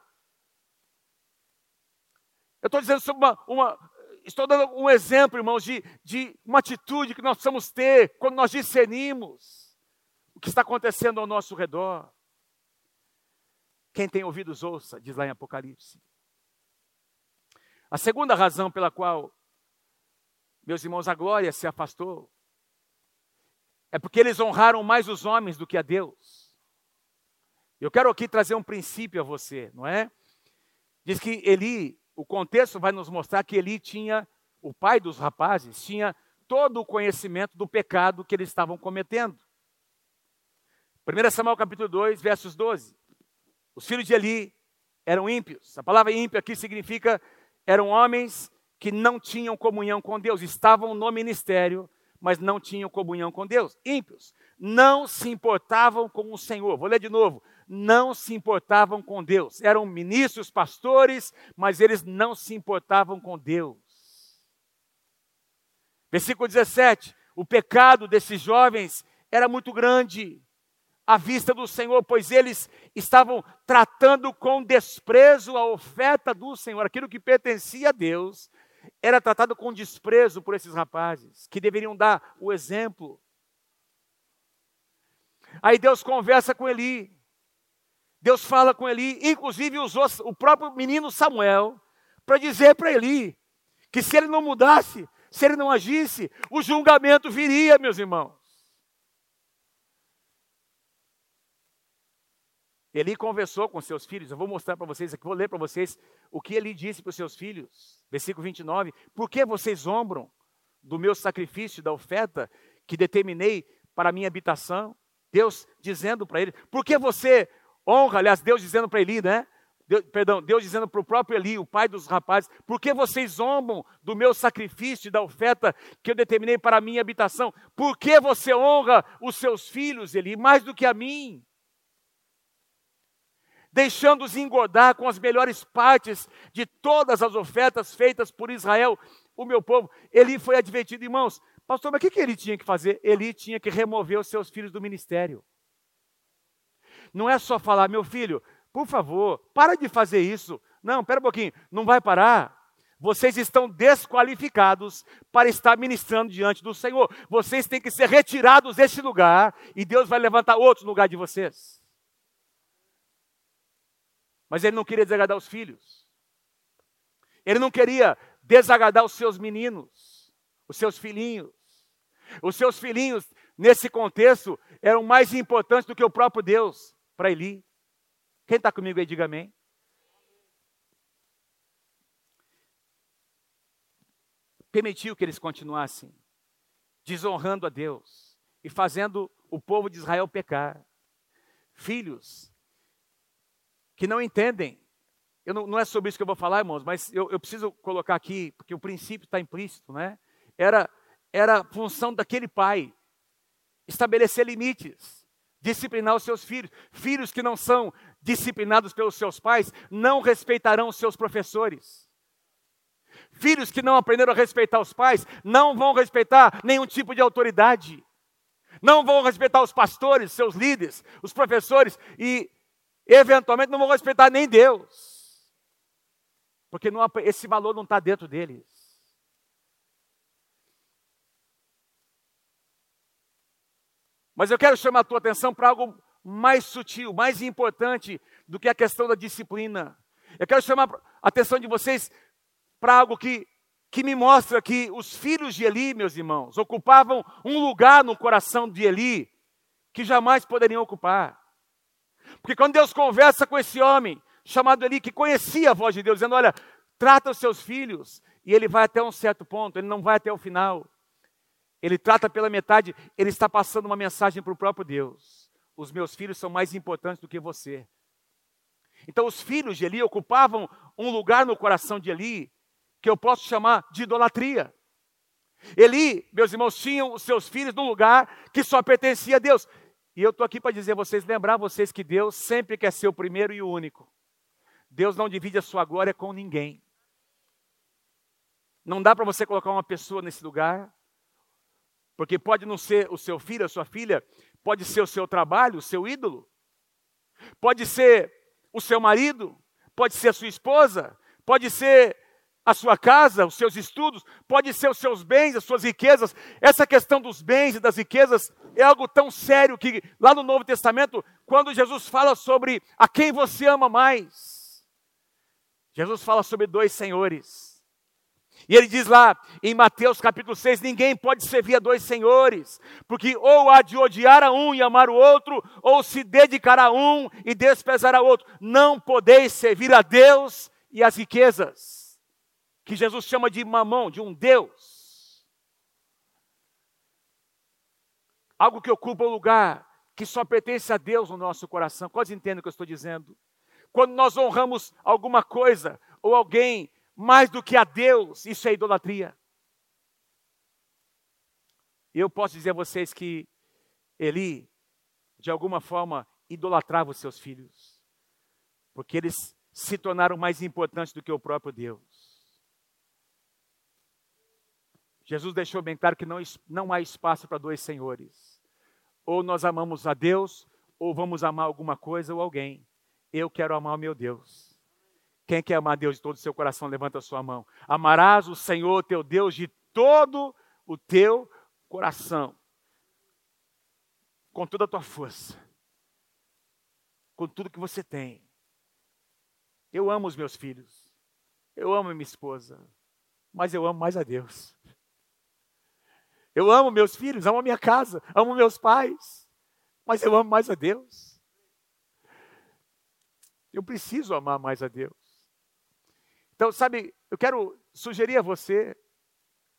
Eu estou dizendo sobre uma, uma, Estou dando um exemplo, irmãos, de, de uma atitude que nós precisamos ter quando nós discernimos o que está acontecendo ao nosso redor. Quem tem ouvidos, ouça, diz lá em Apocalipse. A segunda razão pela qual, meus irmãos, a glória se afastou é porque eles honraram mais os homens do que a Deus. Eu quero aqui trazer um princípio a você, não é? Diz que Eli o contexto vai nos mostrar que Eli tinha, o pai dos rapazes, tinha todo o conhecimento do pecado que eles estavam cometendo. 1 Samuel capítulo 2, versos 12. Os filhos de Eli eram ímpios. A palavra ímpio aqui significa eram homens que não tinham comunhão com Deus, estavam no ministério, mas não tinham comunhão com Deus. Ímpios. Não se importavam com o Senhor. Vou ler de novo não se importavam com Deus. Eram ministros, pastores, mas eles não se importavam com Deus. Versículo 17: o pecado desses jovens era muito grande à vista do Senhor, pois eles estavam tratando com desprezo a oferta do Senhor, aquilo que pertencia a Deus, era tratado com desprezo por esses rapazes, que deveriam dar o exemplo. Aí Deus conversa com Eli. Deus fala com Eli, inclusive usou o próprio menino Samuel para dizer para Eli que se ele não mudasse, se ele não agisse, o julgamento viria, meus irmãos. Eli conversou com seus filhos, eu vou mostrar para vocês aqui, vou ler para vocês o que ele disse para os seus filhos. Versículo 29. Por que vocês ombram do meu sacrifício, da oferta que determinei para a minha habitação? Deus dizendo para ele, por que você honra, aliás, Deus dizendo para Eli, né? Deus, perdão, Deus dizendo para o próprio Eli, o pai dos rapazes, por que vocês zombam do meu sacrifício e da oferta que eu determinei para a minha habitação? Por que você honra os seus filhos, Eli, mais do que a mim? Deixando-os engordar com as melhores partes de todas as ofertas feitas por Israel, o meu povo. Eli foi advertido, irmãos, pastor, mas o que, que ele tinha que fazer? Eli tinha que remover os seus filhos do ministério. Não é só falar, meu filho, por favor, para de fazer isso. Não, espera um pouquinho, não vai parar. Vocês estão desqualificados para estar ministrando diante do Senhor. Vocês têm que ser retirados desse lugar e Deus vai levantar outro lugar de vocês. Mas ele não queria desagradar os filhos. Ele não queria desagradar os seus meninos, os seus filhinhos. Os seus filhinhos, nesse contexto, eram mais importantes do que o próprio Deus para Eli. Quem está comigo aí, diga amém. Permitiu que eles continuassem desonrando a Deus e fazendo o povo de Israel pecar. Filhos que não entendem. Eu não, não é sobre isso que eu vou falar, irmãos, mas eu, eu preciso colocar aqui, porque o princípio está implícito, né? Era, era função daquele pai estabelecer limites, disciplinar os seus filhos. Filhos que não são disciplinados pelos seus pais não respeitarão os seus professores. Filhos que não aprenderam a respeitar os pais não vão respeitar nenhum tipo de autoridade. Não vão respeitar os pastores, seus líderes, os professores e, eventualmente, não vão respeitar nem Deus. Porque não, esse valor não está dentro deles. Mas eu quero chamar a tua atenção para algo mais sutil, mais importante do que a questão da disciplina. Eu quero chamar a atenção de vocês para algo que, que me mostra que os filhos de Eli, meus irmãos, ocupavam um lugar no coração de Eli que jamais poderiam ocupar. Porque quando Deus conversa com esse homem, chamado Eli, que conhecia a voz de Deus, dizendo: Olha, trata os seus filhos, e ele vai até um certo ponto, ele não vai até o final. Ele trata pela metade, ele está passando uma mensagem para o próprio Deus. Os meus filhos são mais importantes do que você. Então, os filhos de Eli ocupavam um lugar no coração de Eli que eu posso chamar de idolatria. Eli, meus irmãos, tinham os seus filhos num lugar que só pertencia a Deus. E eu estou aqui para dizer a vocês, lembrar vocês que Deus sempre quer ser o primeiro e o único. Deus não divide a sua glória com ninguém. Não dá para você colocar uma pessoa nesse lugar, porque pode não ser o seu filho, a sua filha, pode ser o seu trabalho, o seu ídolo, pode ser o seu marido, pode ser a sua esposa, pode ser a sua casa, os seus estudos, pode ser os seus bens, as suas riquezas. Essa questão dos bens e das riquezas é algo tão sério que lá no Novo Testamento, quando Jesus fala sobre a quem você ama mais, Jesus fala sobre dois senhores. E ele diz lá em Mateus capítulo 6: ninguém pode servir a dois senhores, porque ou há de odiar a um e amar o outro, ou se dedicar a um e desprezar a outro. Não podeis servir a Deus e as riquezas que Jesus chama de mamão, de um Deus. Algo que ocupa o lugar que só pertence a Deus no nosso coração. Quase entendem o que eu estou dizendo? Quando nós honramos alguma coisa ou alguém mais do que a Deus, isso é idolatria. Eu posso dizer a vocês que Eli, de alguma forma, idolatrava os seus filhos, porque eles se tornaram mais importantes do que o próprio Deus. Jesus deixou bem claro que não, não há espaço para dois senhores. Ou nós amamos a Deus, ou vamos amar alguma coisa ou alguém. Eu quero amar o meu Deus. Quem quer amar Deus de todo o seu coração, levanta a sua mão. Amarás o Senhor teu Deus de todo o teu coração, com toda a tua força, com tudo que você tem. Eu amo os meus filhos, eu amo minha esposa, mas eu amo mais a Deus. Eu amo meus filhos, amo a minha casa, amo meus pais, mas eu amo mais a Deus. Eu preciso amar mais a Deus. Então, sabe, eu quero sugerir a você,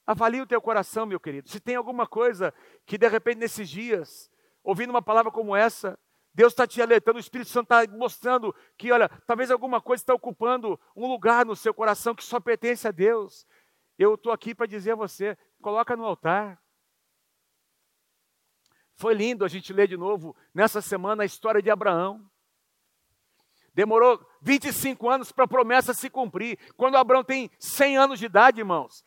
avalie o teu coração, meu querido. Se tem alguma coisa que de repente nesses dias, ouvindo uma palavra como essa, Deus está te alertando, o Espírito Santo está mostrando que, olha, talvez alguma coisa está ocupando um lugar no seu coração que só pertence a Deus. Eu estou aqui para dizer a você: coloca no altar. Foi lindo a gente ler de novo nessa semana a história de Abraão. Demorou 25 anos para a promessa se cumprir. Quando Abraão tem 100 anos de idade, irmãos,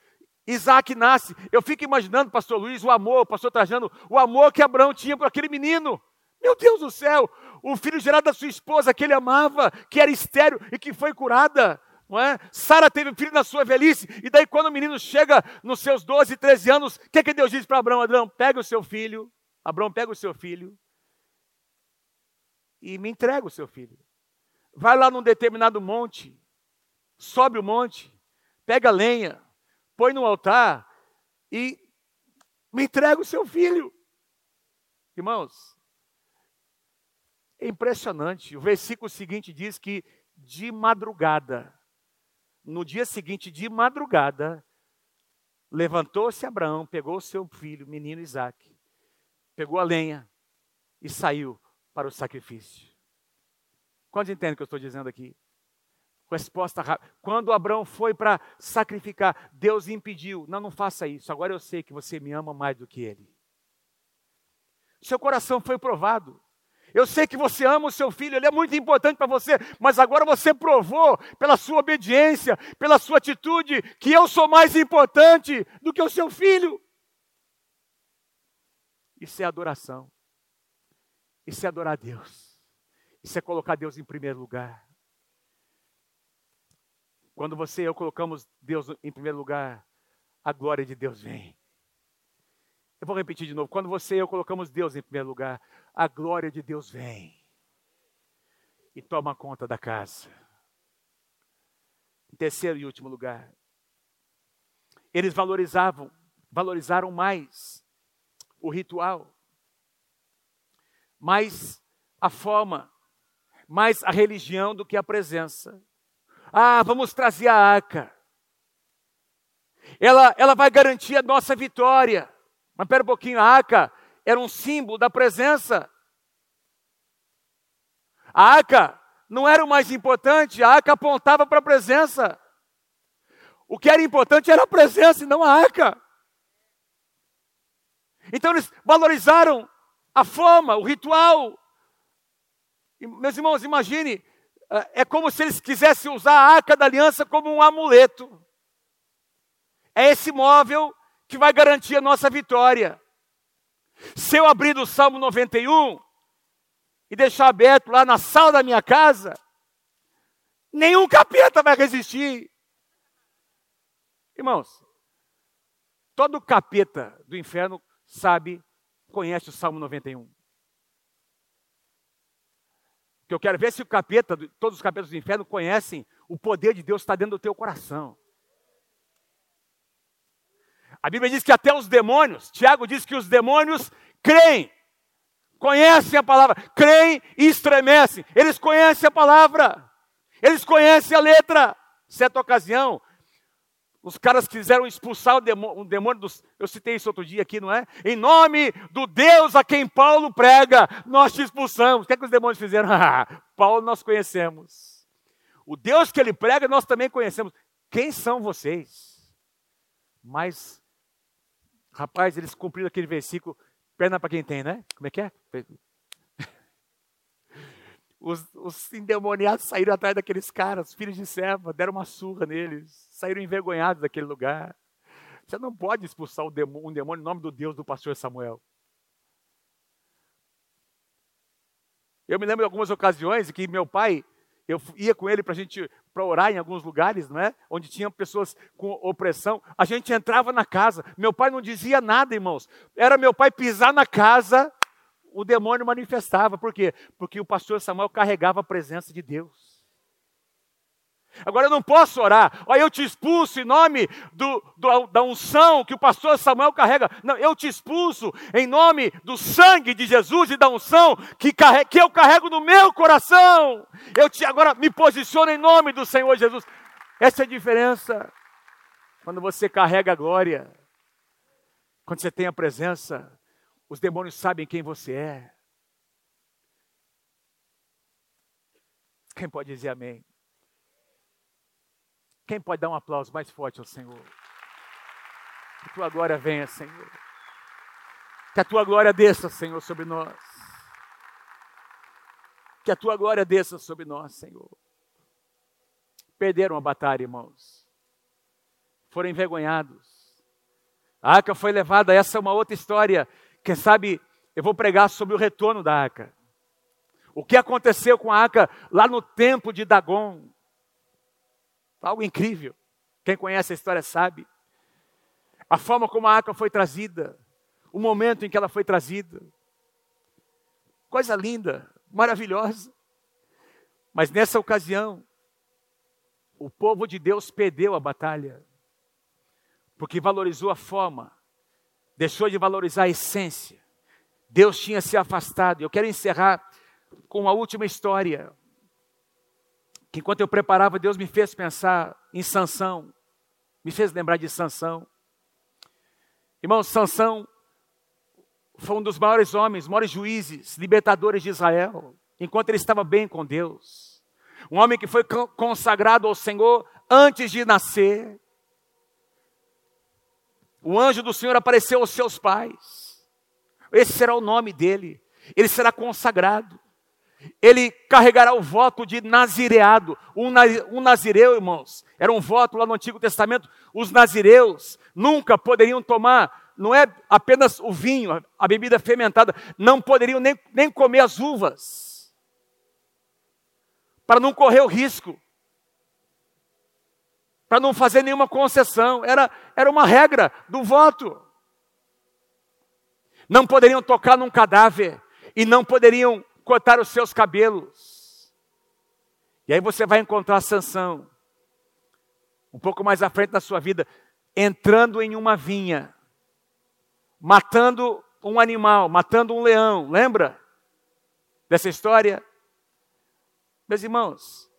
Isaac nasce. Eu fico imaginando, pastor Luiz, o amor, pastor Trajano, o amor que Abraão tinha por aquele menino. Meu Deus do céu, o filho gerado da sua esposa, que ele amava, que era estéreo e que foi curada. Não é? Sara teve um filho na sua velhice, e daí quando o menino chega nos seus 12, 13 anos, o que, que Deus diz para Abraão? Abraão, pega o seu filho, Abraão pega o seu filho e me entrega o seu filho. Vai lá num determinado monte, sobe o monte, pega lenha, põe no altar e me entrega o seu filho. Irmãos, é impressionante. O versículo seguinte diz que de madrugada, no dia seguinte de madrugada, levantou-se Abraão, pegou o seu filho, menino Isaque, pegou a lenha e saiu para o sacrifício. Quantos entendem o que eu estou dizendo aqui? Resposta rápida. Quando Abraão foi para sacrificar, Deus impediu. Não, não faça isso. Agora eu sei que você me ama mais do que ele. Seu coração foi provado. Eu sei que você ama o seu filho, ele é muito importante para você, mas agora você provou pela sua obediência, pela sua atitude, que eu sou mais importante do que o seu filho. Isso é adoração. Isso é adorar a Deus. Isso é colocar Deus em primeiro lugar. Quando você e eu colocamos Deus em primeiro lugar, a glória de Deus vem. Eu vou repetir de novo. Quando você e eu colocamos Deus em primeiro lugar, a glória de Deus vem e toma conta da casa. Em terceiro e último lugar, eles valorizavam, valorizaram mais o ritual, mais a forma, mais a religião do que a presença. Ah, vamos trazer a arca. Ela, ela vai garantir a nossa vitória. Mas pera um pouquinho, a arca era um símbolo da presença. A arca não era o mais importante, a arca apontava para a presença. O que era importante era a presença e não a arca. Então eles valorizaram a forma, o ritual. Meus irmãos, imagine, é, é como se eles quisessem usar a arca da aliança como um amuleto. É esse móvel que vai garantir a nossa vitória. Se eu abrir o Salmo 91 e deixar aberto lá na sala da minha casa, nenhum capeta vai resistir. Irmãos, todo capeta do inferno sabe, conhece o Salmo 91. Que eu quero ver se o capeta, todos os capetas do inferno conhecem o poder de Deus está dentro do teu coração. A Bíblia diz que até os demônios, Tiago diz que os demônios creem, conhecem a palavra, creem e estremecem. Eles conhecem a palavra, eles conhecem a letra. Certa ocasião, os caras quiseram expulsar o demônio, um demônio dos, eu citei isso outro dia aqui, não é? Em nome do Deus a quem Paulo prega, nós te expulsamos. O que é que os demônios fizeram? Paulo nós conhecemos. O Deus que ele prega, nós também conhecemos. Quem são vocês? Mas Rapaz, eles cumpriram aquele versículo, perna para quem tem, né? Como é que é? Os, os, endemoniados saíram atrás daqueles caras, filhos de serva, deram uma surra neles, saíram envergonhados daquele lugar. Você não pode expulsar um demônio, em nome do Deus do pastor Samuel. Eu me lembro de algumas ocasiões que meu pai, eu ia com ele para gente para orar em alguns lugares, não é? Onde tinham pessoas com opressão. A gente entrava na casa. Meu pai não dizia nada, irmãos. Era meu pai pisar na casa, o demônio manifestava. Por quê? Porque o pastor Samuel carregava a presença de Deus. Agora eu não posso orar, olha, eu te expulso em nome do, do, da unção que o pastor Samuel carrega. Não, eu te expulso em nome do sangue de Jesus e da unção que, carrega, que eu carrego no meu coração. Eu te agora me posiciono em nome do Senhor Jesus. Essa é a diferença. Quando você carrega a glória, quando você tem a presença, os demônios sabem quem você é. Quem pode dizer amém? Quem pode dar um aplauso mais forte ao Senhor? Que tua glória venha, Senhor. Que a tua glória desça, Senhor, sobre nós. Que a tua glória desça sobre nós, Senhor. Perderam a batalha, irmãos. Foram envergonhados. A arca foi levada, essa é uma outra história. Quem sabe eu vou pregar sobre o retorno da arca. O que aconteceu com a arca lá no templo de Dagon. Algo incrível. Quem conhece a história sabe. A forma como a arca foi trazida, o momento em que ela foi trazida. Coisa linda, maravilhosa. Mas nessa ocasião, o povo de Deus perdeu a batalha, porque valorizou a forma, deixou de valorizar a essência. Deus tinha se afastado. Eu quero encerrar com a última história que enquanto eu preparava, Deus me fez pensar em Sansão, me fez lembrar de Sansão. Irmão, Sansão foi um dos maiores homens, maiores juízes, libertadores de Israel, enquanto ele estava bem com Deus. Um homem que foi consagrado ao Senhor antes de nascer. O anjo do Senhor apareceu aos seus pais. esse será o nome dele, ele será consagrado. Ele carregará o voto de nazireado. Um, nazireu, irmãos, era um voto lá no Antigo Testamento. Os nazireus nunca poderiam tomar, não é apenas o vinho, a bebida fermentada, não poderiam nem, nem comer as uvas, para não correr o risco para não fazer nenhuma concessão. Era, era uma regra do voto. Não poderiam tocar num cadáver e não poderiam cortar os seus cabelos. E aí você vai encontrar Sansão, um pouco mais à frente da sua vida, entrando em uma vinha, matando um animal, matando um leão. Lembra dessa história? Meus irmãos,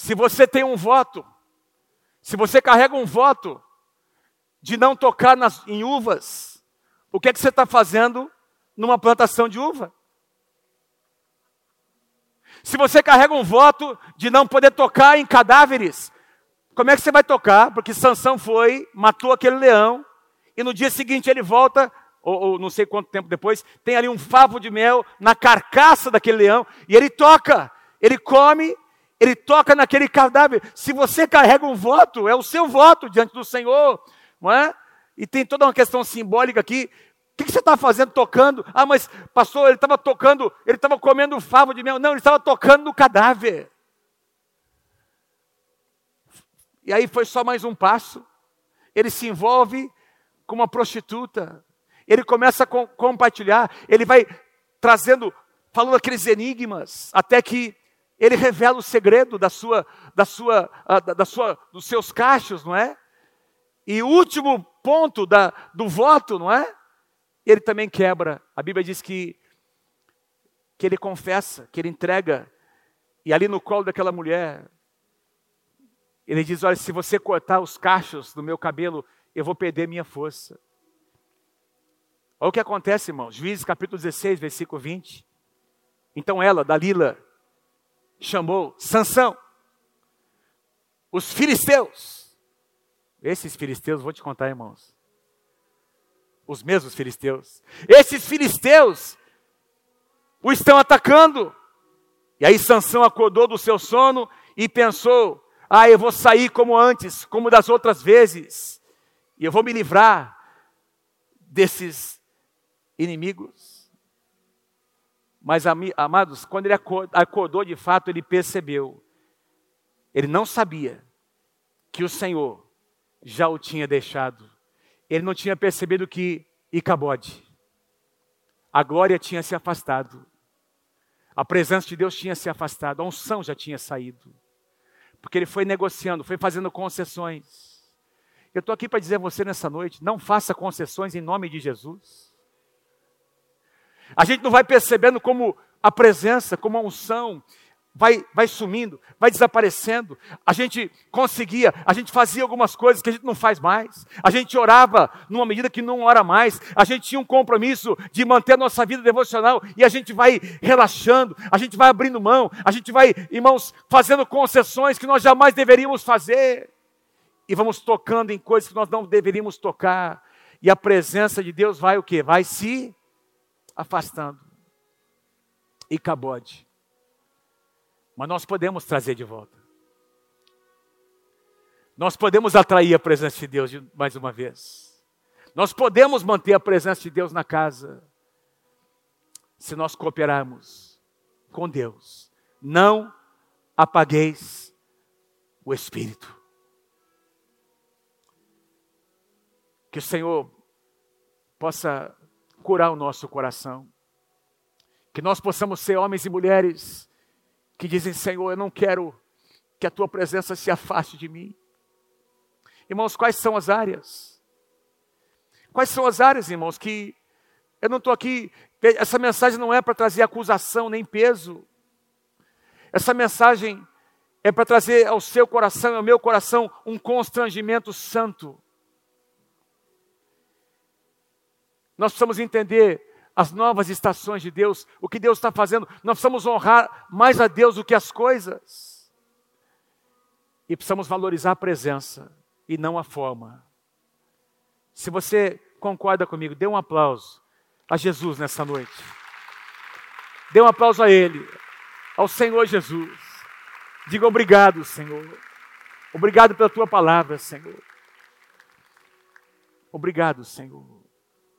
se você tem um voto, se você carrega um voto de não tocar nas, em uvas, o que é que você está fazendo numa plantação de uva? Se você carrega um voto de não poder tocar em cadáveres, como é que você vai tocar? Porque Sansão foi, matou aquele leão, e no dia seguinte ele volta, ou, ou, não sei quanto tempo depois, tem ali um favo de mel na carcaça daquele leão, e ele toca, ele come, ele toca naquele cadáver. Se você carrega um voto, é o seu voto diante do Senhor, não é? E tem toda uma questão simbólica aqui. O que você está fazendo tocando? Ah, mas pastor, ele estava tocando, ele estava comendo favo de mel. Não, ele estava tocando no cadáver. E aí foi só mais um passo. Ele se envolve com uma prostituta. Ele começa a com, compartilhar. Ele vai trazendo, falando aqueles enigmas, até que ele revela o segredo da sua, da sua, ah, da, sua, dos seus cachos, não é? E o último ponto da, do voto, não é? Ele também quebra. A Bíblia diz que, que ele confessa, que ele entrega, e ali no colo daquela mulher, ele diz: Olha, se você cortar os cachos do meu cabelo, eu vou perder minha força. Olha o que acontece, irmãos. Juízes capítulo 16, versículo 20. Então ela, Dalila, chamou Sansão. Os filisteus. Esses filisteus, vou te contar, irmãos. Os mesmos filisteus. Esses filisteus o estão atacando. E aí Sansão acordou do seu sono e pensou: "Ah, eu vou sair como antes, como das outras vezes, e eu vou me livrar desses inimigos". Mas, amados, quando ele acordou de fato, ele percebeu. Ele não sabia que o Senhor já o tinha deixado. Ele não tinha percebido que Icabode, a glória tinha se afastado. A presença de Deus tinha se afastado, a unção já tinha saído. Porque ele foi negociando, foi fazendo concessões. Eu estou aqui para dizer a você nessa noite: não faça concessões em nome de Jesus. A gente não vai percebendo como a presença, como a unção vai, vai sumindo, vai desaparecendo. A gente conseguia, a gente fazia algumas coisas que a gente não faz mais. A gente orava numa medida que não ora mais. A gente tinha um compromisso de manter a nossa vida devocional e a gente vai relaxando, a gente vai abrindo mão, a gente vai, irmãos, fazendo concessões que nós jamais deveríamos fazer. E vamos tocando em coisas que nós não deveríamos tocar. E a presença de Deus vai o quê? Vai se afastando. E cabode. Mas nós podemos trazer de volta. Nós podemos atrair a presença de Deus mais uma vez. Nós podemos manter a presença de Deus na casa. Se nós cooperarmos com Deus. Não apagueis o Espírito. Que o Senhor possa curar o nosso coração. Que nós possamos ser homens e mulheres que dizem: Senhor, eu não quero que a tua presença se afaste de mim. Irmãos, quais são as áreas? Quais são as áreas, irmãos, que eu não estou aqui. Essa mensagem não é para trazer acusação nem peso. Essa mensagem é para trazer ao seu coração, ao meu coração, um constrangimento santo. Nós precisamos entender as novas estações de Deus, o que Deus está fazendo. Nós precisamos honrar mais a Deus do que as coisas. E precisamos valorizar a presença e não a forma. Se você concorda comigo, dê um aplauso a Jesus nessa noite. Dê um aplauso a Ele, ao Senhor Jesus. Diga obrigado, Senhor. Obrigado pela tua palavra, Senhor. Obrigado, Senhor.